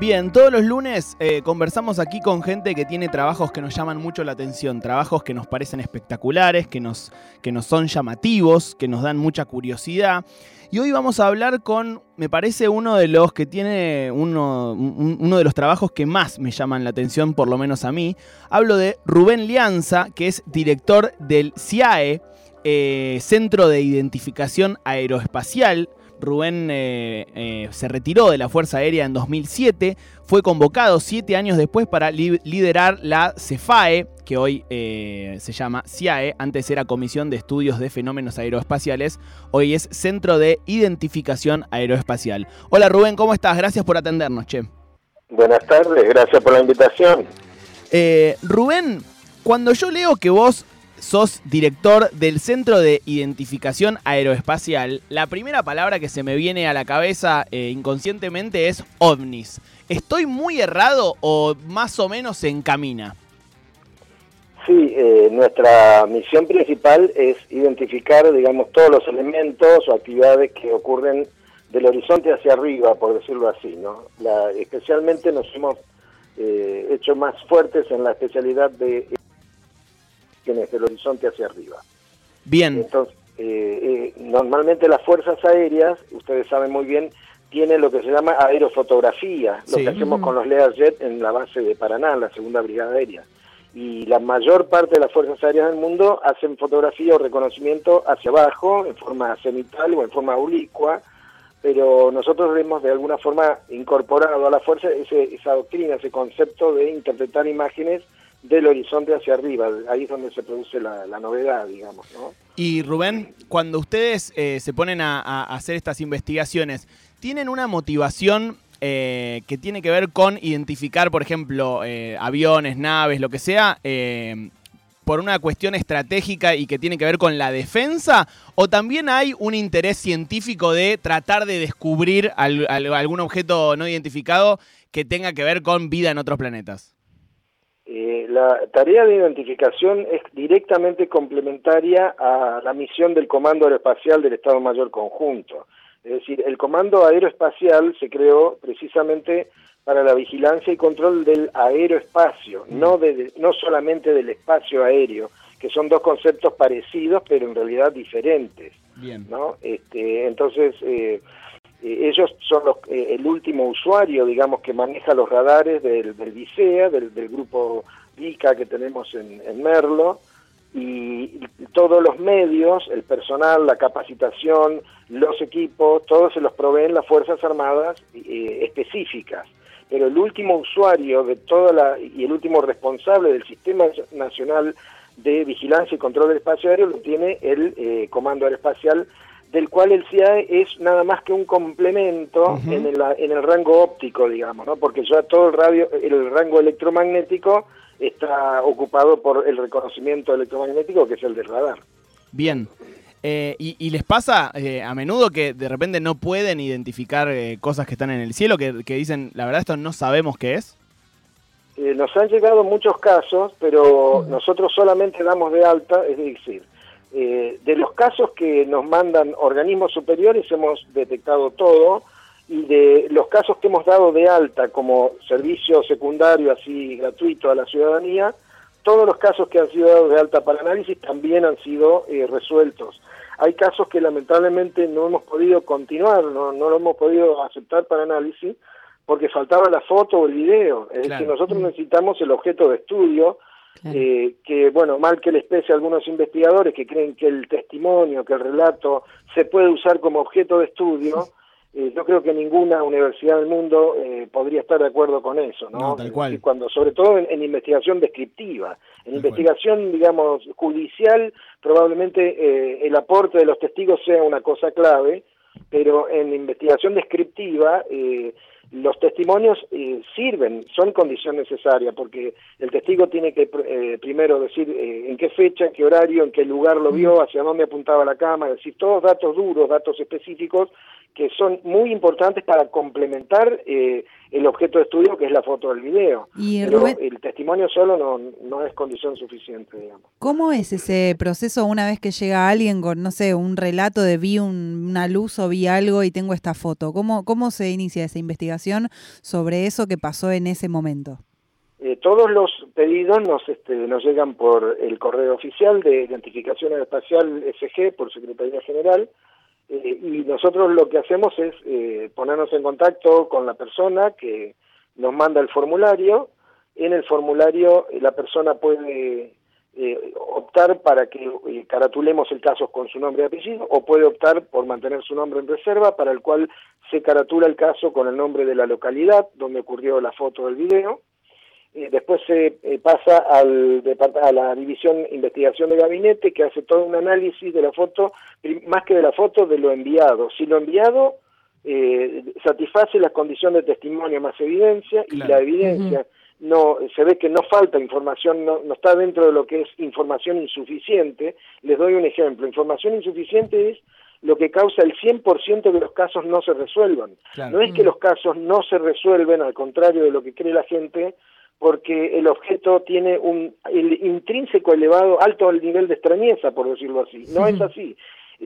Bien, todos los lunes eh, conversamos aquí con gente que tiene trabajos que nos llaman mucho la atención, trabajos que nos parecen espectaculares, que nos, que nos son llamativos, que nos dan mucha curiosidad. Y hoy vamos a hablar con, me parece, uno de los que tiene uno, uno de los trabajos que más me llaman la atención, por lo menos a mí. Hablo de Rubén Lianza, que es director del CIAE, eh, Centro de Identificación Aeroespacial, Rubén eh, eh, se retiró de la Fuerza Aérea en 2007, fue convocado siete años después para liderar la CEFAE, que hoy eh, se llama CIAE, antes era Comisión de Estudios de Fenómenos Aeroespaciales, hoy es Centro de Identificación Aeroespacial. Hola Rubén, ¿cómo estás? Gracias por atendernos, che. Buenas tardes, gracias por la invitación. Rubén, cuando yo leo que vos sos director del Centro de Identificación Aeroespacial, la primera palabra que se me viene a la cabeza eh, inconscientemente es ovnis. ¿Estoy muy errado o más o menos se encamina? Sí, eh, nuestra misión principal es identificar, digamos, todos los elementos o actividades que ocurren del horizonte hacia arriba, por decirlo así, ¿no? especialmente nos hemos eh, hecho más fuertes en la especialidad de desde el horizonte hacia arriba. Bien. Entonces, eh, eh, normalmente las fuerzas aéreas, ustedes saben muy bien, tienen lo que se llama aerofotografía, lo que hacemos con los Learjet en la base de Paraná, la segunda brigada aérea. Y la mayor parte de las fuerzas aéreas del mundo hacen fotografía o reconocimiento hacia abajo, en forma cenital o en forma oblicua, pero nosotros hemos de alguna forma incorporado a la fuerza esa doctrina, ese concepto de interpretar imágenes del horizonte hacia arriba. Ahí es donde se produce la, novedad, digamos. ¿no? Y Rubén, cuando ustedes eh, se ponen a, hacer estas investigaciones, ¿tienen una motivación eh, que tiene que ver con identificar, por ejemplo, eh, aviones, naves, lo que sea, por una cuestión estratégica y que tiene que ver con la defensa? ¿O también hay un interés científico de tratar de descubrir algún objeto no identificado que tenga que ver con vida en otros planetas? Eh, la tarea de identificación es directamente complementaria a la misión del Comando Aeroespacial del Estado Mayor Conjunto. Es decir, el Comando Aeroespacial se creó precisamente para la vigilancia y control del aeroespacio, mm. no, de, no solamente del espacio aéreo, que son dos conceptos parecidos, pero en realidad diferentes. Bien. ¿no? Este, entonces, eh, eh, ellos son los, eh, el último usuario, digamos, que maneja los radares del, del VICEA, del, grupo VICA que tenemos en, Merlo, y todos los medios, el personal, la capacitación, los equipos, todos se los proveen las Fuerzas Armadas eh, específicas. Pero el último usuario de toda la, y el último responsable del Sistema Nacional de Vigilancia y Control del Espacio Aéreo lo tiene el Comando Aeroespacial del cual el CIAE es nada más que un complemento en, el, en el rango óptico, digamos, ¿no? porque ya todo el, radio, el rango electromagnético está ocupado por el reconocimiento electromagnético, que es el del radar. Bien. Eh, y, les pasa eh, a menudo que de repente no pueden identificar eh, cosas que están en el cielo, que, que, dicen, la verdad, esto no sabemos qué es? nos han llegado muchos casos, pero nosotros solamente damos de alta, es decir, eh, de los casos que nos mandan organismos superiores hemos detectado todo y de los casos que hemos dado de alta como servicio secundario así gratuito a la ciudadanía, todos los casos que han sido dados de alta para análisis también han sido eh, resueltos. Hay casos que lamentablemente no hemos podido continuar, no, no lo hemos podido aceptar para análisis porque faltaba la foto o el video. Es decir, nosotros necesitamos el objeto de estudio eh, que, bueno, mal que les pese a algunos investigadores que creen que el testimonio, que el relato se puede usar como objeto de estudio, eh, yo creo que ninguna universidad del mundo eh, podría estar de acuerdo con eso, ¿no? tal cual. cuando, sobre todo en, investigación descriptiva. En investigación, digamos, judicial, probablemente el aporte de los testigos sea una cosa clave, pero en investigación descriptiva los testimonios eh, sirven, son condición necesaria, porque el testigo tiene que eh, primero decir eh, en qué fecha, en qué horario, en qué lugar lo vio, hacia dónde apuntaba la cámara, es decir, todos datos duros, datos específicos que son muy importantes para complementar el objeto de estudio que es la foto del video. Y Pero el testimonio solo no, no es condición suficiente, digamos. ¿Cómo es ese proceso una vez que llega alguien con, no sé, un relato de vi una luz o vi algo y tengo esta foto? ¿Cómo, cómo se inicia esa investigación? Sobre eso que pasó en ese momento? Eh, todos los pedidos nos, este, nos llegan por el correo oficial de identificación espacial SG por Secretaría General eh, y nosotros lo que hacemos es eh, ponernos en contacto con la persona que nos manda el formulario. En el formulario la persona puede optar para que caratulemos el caso con su nombre y apellido o puede optar por mantener su nombre en reserva para el cual se caratula el caso con el nombre de la localidad donde ocurrió la foto del video. Eh, después se eh, pasa al, a la división investigación de gabinete que hace todo un análisis de la foto, más que de la foto, de lo enviado. Si lo enviado eh, satisface las condiciones de testimonio más evidencia y la evidencia no se ve que no falta información, no, no está dentro de lo que es información insuficiente. Les doy un ejemplo. Información insuficiente es lo que causa el 100% de los casos no se resuelvan. No es que los casos no se resuelven, al contrario de lo que cree la gente, porque el objeto tiene un el intrínseco elevado, alto el nivel de extrañeza, por decirlo así. No es así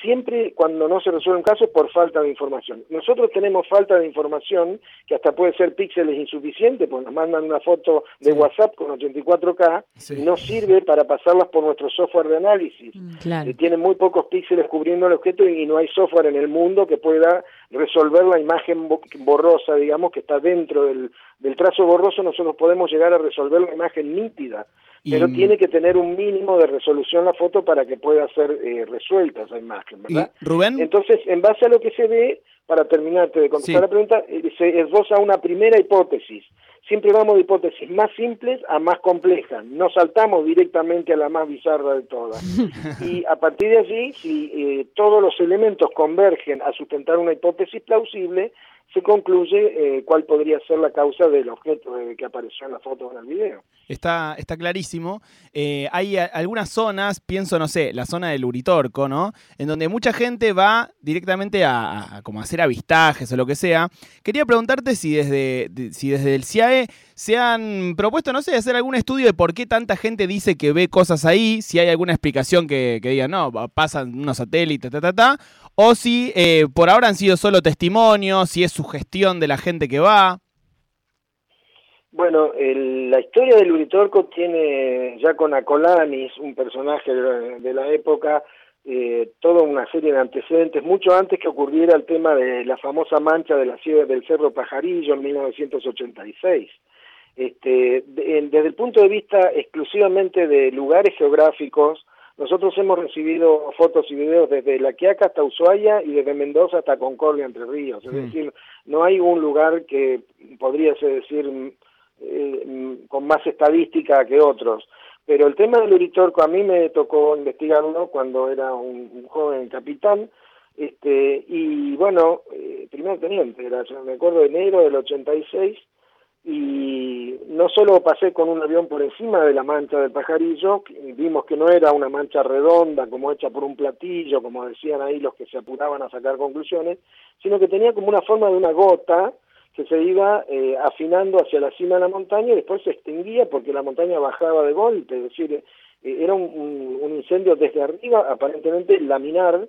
siempre cuando no se resuelve un caso es por falta de información. Nosotros tenemos falta de información, que hasta puede ser píxeles insuficientes, porque nos mandan una foto de WhatsApp con 84K, y no sirve para pasarlas por nuestro software de análisis. Mm, tiene muy pocos píxeles cubriendo el objeto y no hay software en el mundo que pueda resolver la imagen borrosa, digamos, que está dentro del, del trazo borroso, nosotros podemos llegar a resolver la imagen nítida pero tiene que tener un mínimo de resolución la foto para que pueda ser eh, resuelta esa imagen, ¿verdad? Rubén. Entonces, en base a lo que se ve, para terminarte de contestar la pregunta, eh, se esboza una primera hipótesis. Siempre vamos de hipótesis más simples a más complejas. No saltamos directamente a la más bizarra de todas. y a partir de allí, si eh, todos los elementos convergen a sustentar una hipótesis plausible, se concluye eh, cuál podría ser la causa del objeto que apareció en la foto o en el video. Está, está clarísimo. Eh, hay algunas zonas, pienso, no sé, la zona del Uritorco, ¿no? En donde mucha gente va directamente a, como hacer avistajes o lo que sea. Quería preguntarte si desde, si desde el CIAE se han propuesto, no sé, hacer algún estudio de por qué tanta gente dice que ve cosas ahí, si hay alguna explicación que, que diga, no, pasan unos satélites, ta, ta, ta, o si eh, por ahora han sido solo testimonios, si es su gestión de la gente que va. Bueno, la historia del Uritorco tiene ya con Acolanis, un personaje de la, época, eh, toda una serie de antecedentes, mucho antes que ocurriera el tema de la famosa mancha de la ciudad del Cerro Pajarillo en 1986. Este, desde el punto de vista exclusivamente de lugares geográficos, nosotros hemos recibido fotos y videos desde La Quiaca hasta Ushuaia y desde Mendoza hasta Concordia, Entre Ríos. Es decir, no hay un lugar que podría decir eh, con más estadística que otros. Pero el tema del Uritorco a mí me tocó investigarlo cuando era un, joven capitán. Este, y bueno, eh, primer teniente, era, me acuerdo de enero del 86, y no solo pasé con un avión por encima de la mancha del pajarillo, vimos que no era una mancha redonda como hecha por un platillo, como decían ahí los que se apuraban a sacar conclusiones, sino que tenía como una forma de una gota que se iba eh, afinando hacia la cima de la montaña y después se extinguía porque la montaña bajaba de golpe, es decir, eh, era un, incendio desde arriba, aparentemente laminar,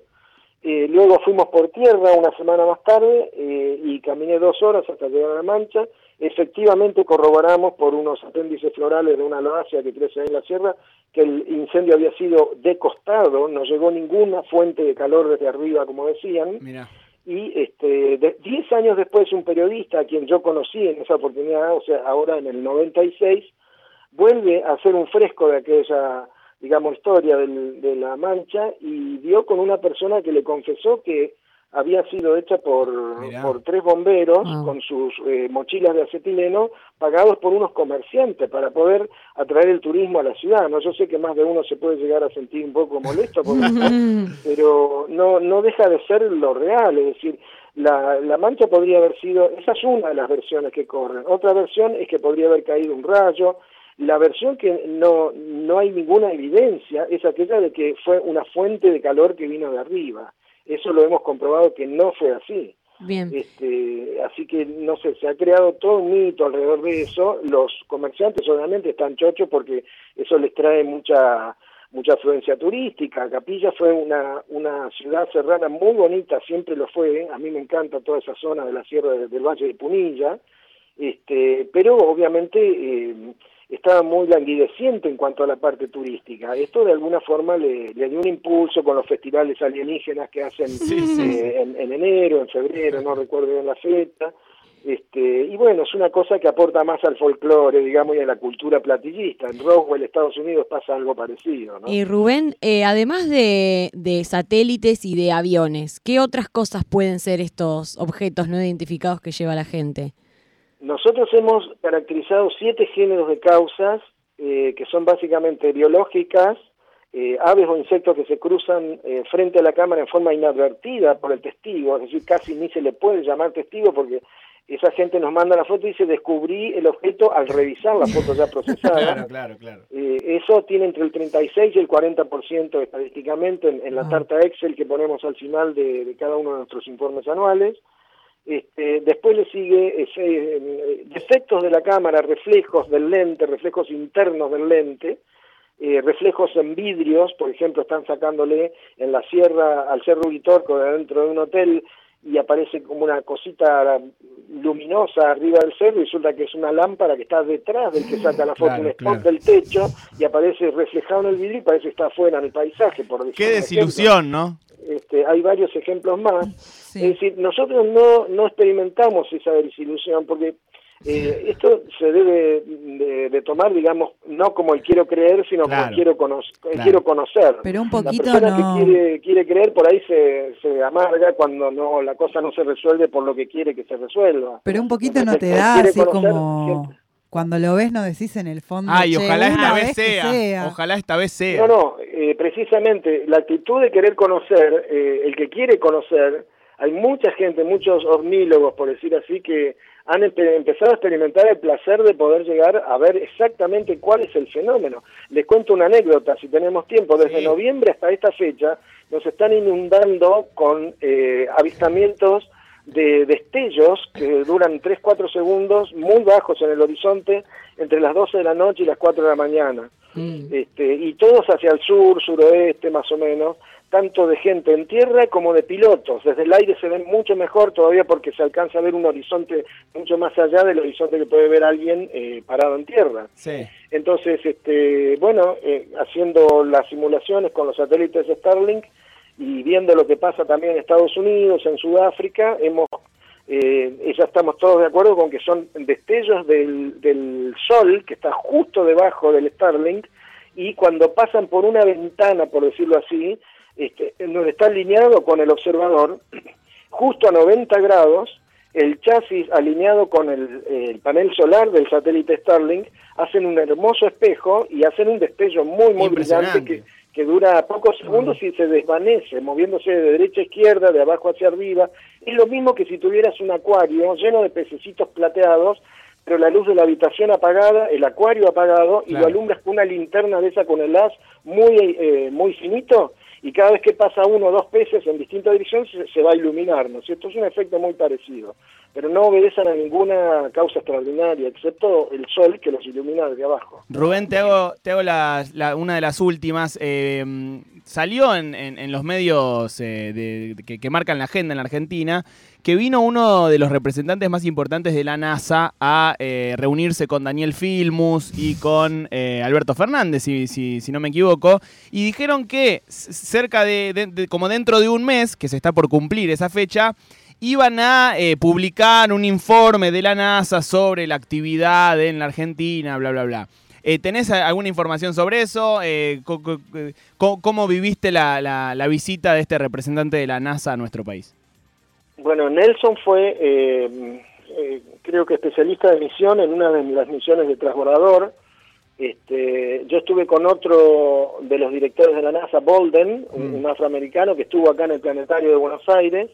eh, luego fuimos por tierra una semana más tarde eh, y caminé dos horas hasta llegar a la mancha. Efectivamente corroboramos por unos apéndices florales de una aloasia que crece ahí en la sierra que el incendio había sido de costado, no llegó ninguna fuente de calor desde arriba, como decían. Y este, diez años después un periodista a quien yo conocí en esa oportunidad, o sea, ahora en el 96, vuelve a hacer un fresco de aquella digamos, historia del, de la mancha y dio con una persona que le confesó que había sido hecha por, por tres bomberos ah. con sus eh, mochilas de acetileno pagados por unos comerciantes para poder atraer el turismo a la ciudad. No, yo sé que más de uno se puede llegar a sentir un poco molesto, por pero no no deja de ser lo real, es decir, la, la mancha podría haber sido, esa es una de las versiones que corren. Otra versión es que podría haber caído un rayo, la versión que no, no hay ninguna evidencia es aquella de que fue una fuente de calor que vino de arriba. Eso lo hemos comprobado que no fue así. Bien. Este, así que, no sé, se ha creado todo un mito alrededor de eso. Los comerciantes obviamente están chochos porque eso les trae mucha mucha afluencia turística. Capilla fue una, una ciudad serrana muy bonita, siempre lo fue. A mí me encanta toda esa zona de la sierra del Valle de Punilla. Este, pero obviamente eh, estaba muy languideciente en cuanto a la parte turística. Esto de alguna forma le, dio un impulso con los festivales alienígenas que hacen eh, en, en, enero, en febrero, no recuerdo bien la fecha. Este, y bueno, es una cosa que aporta más al folclore, digamos, y a la cultura platillista. En Roswell, Estados Unidos, pasa algo parecido. ¿no? Y Rubén, eh, además de, satélites y de aviones, ¿qué otras cosas pueden ser estos objetos no identificados que lleva la gente? Nosotros hemos caracterizado siete géneros de causas eh, que son básicamente biológicas, eh, aves o insectos que se cruzan frente a la cámara en forma inadvertida por el testigo, es decir, casi ni se le puede llamar testigo porque esa gente nos manda la foto y dice descubrí el objeto al revisar la foto ya procesada. claro, claro, claro. Eh, eso tiene entre el 36 y el 40% estadísticamente en, la ah. tarta Excel que ponemos al final de, cada uno de nuestros informes anuales. Este, después le sigue ese, eh, defectos de la cámara, reflejos del lente, reflejos internos del lente, eh, reflejos en vidrios, por ejemplo, están sacándole en la sierra al Cerro Vitorco dentro de un hotel y aparece como una cosita luminosa arriba del cerro y resulta que es una lámpara que está detrás del que saca la foto, un spot del techo y aparece reflejado en el vidrio y parece que está afuera en el paisaje. Por Qué desilusión, ¿no? Este, hay varios ejemplos más. Es decir, nosotros no, no experimentamos esa desilusión porque eh, esto se debe de, tomar, digamos, no como el quiero creer, sino como el quiero, quiero conocer. Pero un poquito la persona que quiere, quiere creer por ahí se, se amarga cuando no la cosa no se resuelve por lo que quiere que se resuelva. Pero un poquito no te da así como... Cuando lo ves no decís en el fondo. Ay, ojalá esta vez, sea, Ojalá esta vez sea. No, no, eh, precisamente la actitud de querer conocer, eh, el que quiere conocer, hay mucha gente, muchos ornítologos, por decir así, que han empezado a experimentar el placer de poder llegar a ver exactamente cuál es el fenómeno. Les cuento una anécdota, si tenemos tiempo, desde noviembre hasta esta fecha nos están inundando con eh, avistamientos de destellos que duran 3-4 segundos, muy bajos en el horizonte, entre las 12 de la noche y las 4 de la mañana. Mm. Este, y todos hacia el sur, suroeste más o menos, tanto de gente en tierra como de pilotos. Desde el aire se ven mucho mejor todavía porque se alcanza a ver un horizonte mucho más allá del horizonte que puede ver alguien eh, parado en tierra. Sí. Entonces, este, bueno, eh, haciendo las simulaciones con los satélites Starlink y viendo lo que pasa también en Estados Unidos, en Sudáfrica, hemos eh, ya estamos todos de acuerdo con que son destellos del, del sol que está justo debajo del Starlink y cuando pasan por una ventana, por decirlo así, este, donde está alineado con el observador, justo a 90 grados, el chasis alineado con el, panel solar del satélite Starlink, hacen un hermoso espejo y hacen un destello muy, muy brillante que, que dura pocos segundos y se desvanece, moviéndose de derecha a izquierda, de abajo hacia arriba. Es lo mismo que si tuvieras un acuario lleno de pececitos plateados, pero la luz de la habitación apagada, el acuario apagado, y lo alumbras con una linterna de esa con el haz muy, eh, muy finito, y cada vez que pasa uno o dos peces en distintas direcciones se, va a iluminar, ¿no es cierto? Es un efecto muy parecido, pero no obedecen a ninguna causa extraordinaria, excepto el sol que los ilumina desde abajo. Rubén, te hago, te hago la, una de las últimas. Eh, salió en, en, los medios eh, de, que, marcan la agenda en la Argentina que vino uno de los representantes más importantes de la NASA a eh, reunirse con Daniel Filmus y con Alberto Fernández, si, si, si, no me equivoco, y dijeron que cerca de, como dentro de un mes, que se está por cumplir esa fecha, iban a publicar un informe de la NASA sobre la actividad en la Argentina, bla, bla, bla. Eh, ¿Tenés alguna información sobre eso? Eh, ¿cómo, viviste la, visita de este representante de la NASA a nuestro país? Bueno, Nelson fue, eh, creo que especialista de misión en una de las misiones de transbordador. Este, yo estuve con otro de los directores de la NASA, Bolden, un, mm. afroamericano que estuvo acá en el planetario de Buenos Aires.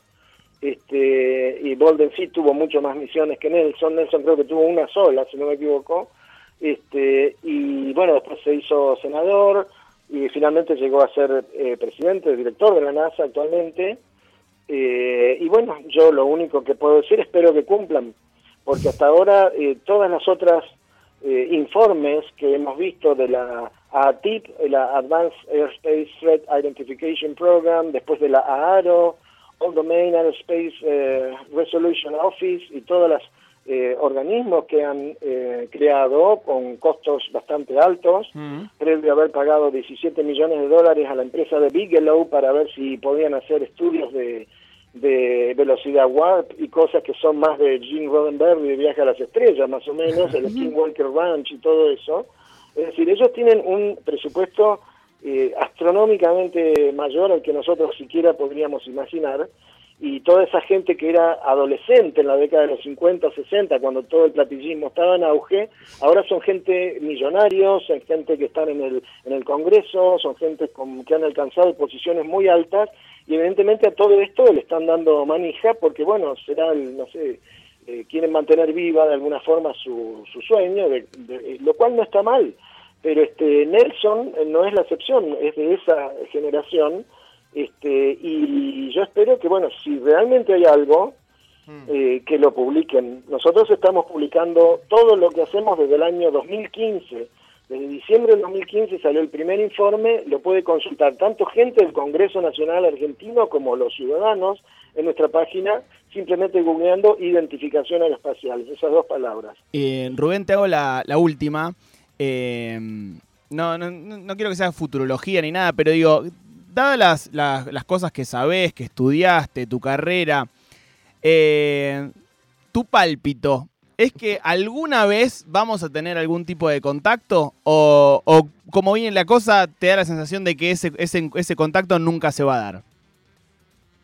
Este, y Bolden sí tuvo mucho más misiones que Nelson. Nelson creo que tuvo una sola, si no me equivoco. Este, y bueno, después se hizo senador y finalmente llegó a ser eh, presidente, director de la NASA actualmente. Eh, y bueno, yo lo único que puedo decir, espero que cumplan, porque hasta ahora eh, todas las otras informes que hemos visto de la a TIP, la Advanced Airspace Threat Identification Program, después de la AARO, All Domain Aerospace eh, Resolution Office y todos los eh, organismos que han eh, creado con costos bastante altos, previo a haber pagado 17 millones de dólares a la empresa de Bigelow para ver si podían hacer estudios de, de velocidad warp y cosas que son más de Gene Roddenberry de Viaje a las Estrellas, más o menos, el Skinwalker Ranch y todo eso. Es decir, ellos tienen un presupuesto eh, astronómicamente mayor al que nosotros siquiera podríamos imaginar, y toda esa gente que era adolescente en la década de los 50 o 60, cuando todo el platillismo estaba en auge, ahora son gente millonarios, son gente que están en el, en el Congreso, son gente con, que han alcanzado posiciones muy altas, y evidentemente a todo esto le están dando manija, porque bueno, será el, no sé, eh, quieren mantener viva de alguna forma su, su sueño, de, lo cual no está mal, pero este Nelson eh, no es la excepción, es de esa generación, este, y yo espero que, bueno, si realmente hay algo, hmm. eh, que lo publiquen. Nosotros estamos publicando todo lo que hacemos desde el año 2015. Desde diciembre del 2015 salió el primer informe, lo puede consultar tanto gente del Congreso Nacional Argentino como los ciudadanos en nuestra página, simplemente googleando identificación aeroespacial, esas dos palabras. Eh, Rubén, te hago la, última. Eh, no, no, no quiero que sea futurología ni nada, pero digo, dadas las, cosas que sabés, que estudiaste, tu carrera, eh, tu pálpito, ¿es que alguna vez vamos a tener algún tipo de contacto? O, como viene la cosa, te da la sensación de que ese, ese, ese contacto nunca se va a dar?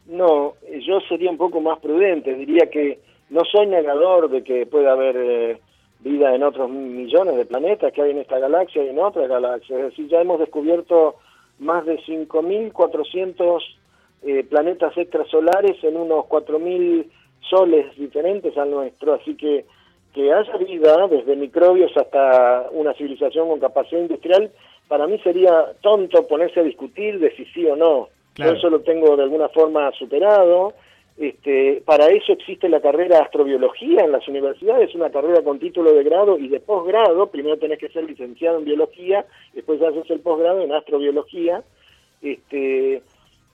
No, yo sería un poco más prudente, diría que no soy negador de que pueda haber eh, vida en otros millones de planetas que hay en esta galaxia y en otras galaxias. Es decir, ya hemos descubierto más de 5.400 eh, planetas extrasolares en unos 4.000 soles diferentes al nuestro, así que que haya vida, desde microbios hasta una civilización con capacidad industrial, para mí sería tonto ponerse a discutir de si sí o no. eso lo tengo de alguna forma superado, este, para eso existe la carrera astrobiología en las universidades, una carrera con título de grado y de posgrado. Primero tenés que ser licenciado en biología, después haces el posgrado en astrobiología. Este,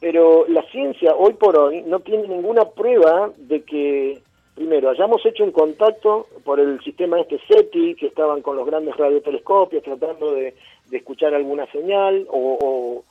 pero la ciencia hoy por hoy no tiene ninguna prueba de que, primero, hayamos hecho un contacto por el sistema este SETI, que estaban con los grandes radiotelescopios tratando de, escuchar alguna señal, o o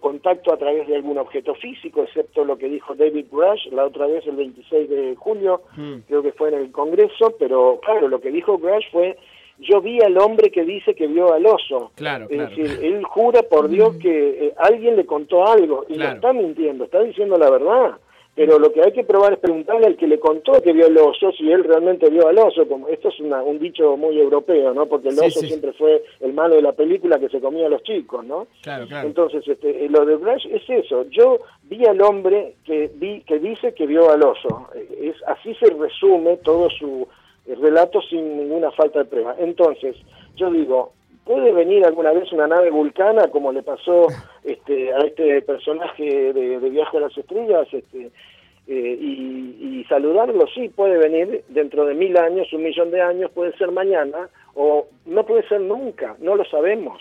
contacto a través de algún objeto físico, excepto lo que dijo David Grush la otra vez el 26 de julio, hmm. creo que fue en el Congreso, pero claro, lo que dijo Grush fue, yo vi al hombre que dice que vio al oso. Claro, es decir, él jura por Dios hmm. que eh, alguien le contó algo y no está mintiendo, está diciendo la verdad pero lo que hay que probar es preguntarle al que le contó que vio el oso si él realmente vio al oso. Como, esto es un dicho muy europeo, ¿no? Porque el oso siempre fue el malo de la película que se comía a los chicos, ¿no? Claro, claro. Entonces, este, eh, lo de Brash es eso. Yo vi al hombre que, vi, que dice que vio al oso. Es, así se resume todo su eh, relato sin ninguna falta de prueba. Entonces, yo digo, puede venir alguna vez una nave vulcana como le pasó este, a este personaje de, Viaje a las Estrellas este, eh, y, saludarlo, sí, puede venir dentro de mil años, un millón de años, puede ser mañana o no puede ser nunca, no lo sabemos.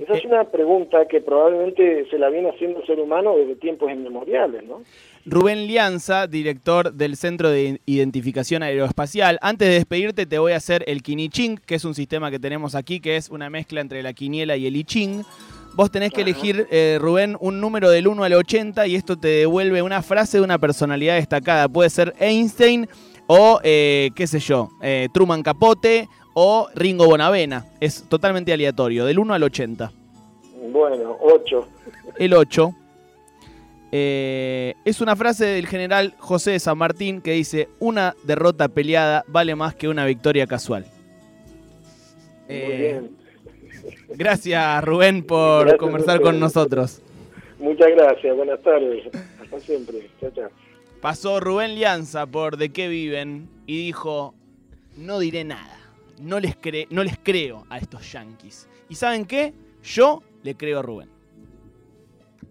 Esa es una pregunta que probablemente se la viene haciendo el ser humano desde tiempos inmemoriales, ¿no? Rubén Lianza, director del Centro de Identificación Aeroespacial. Antes de despedirte te voy a hacer el Kiniching, que es un sistema que tenemos aquí, que es una mezcla entre la quiniela y el I Ching. Vos tenés que elegir, eh, Rubén, un número del 1 al 80 y esto te devuelve una frase de una personalidad destacada. Puede ser Einstein o, eh, qué sé yo, eh, Truman Capote o Ringo Bonavena. Es totalmente aleatorio, del 1 al 80. Bueno, 8. El 8. Eh, es una frase del general José de San Martín que dice, una derrota peleada vale más que una victoria casual. Eh, gracias Rubén por conversar con nosotros. Muchas gracias, buenas tardes. Hasta siempre. Pasó Rubén Lianza por De qué viven y dijo, no diré nada, no les, no les creo a estos yanquis. ¿Y saben qué? Yo le creo a Rubén.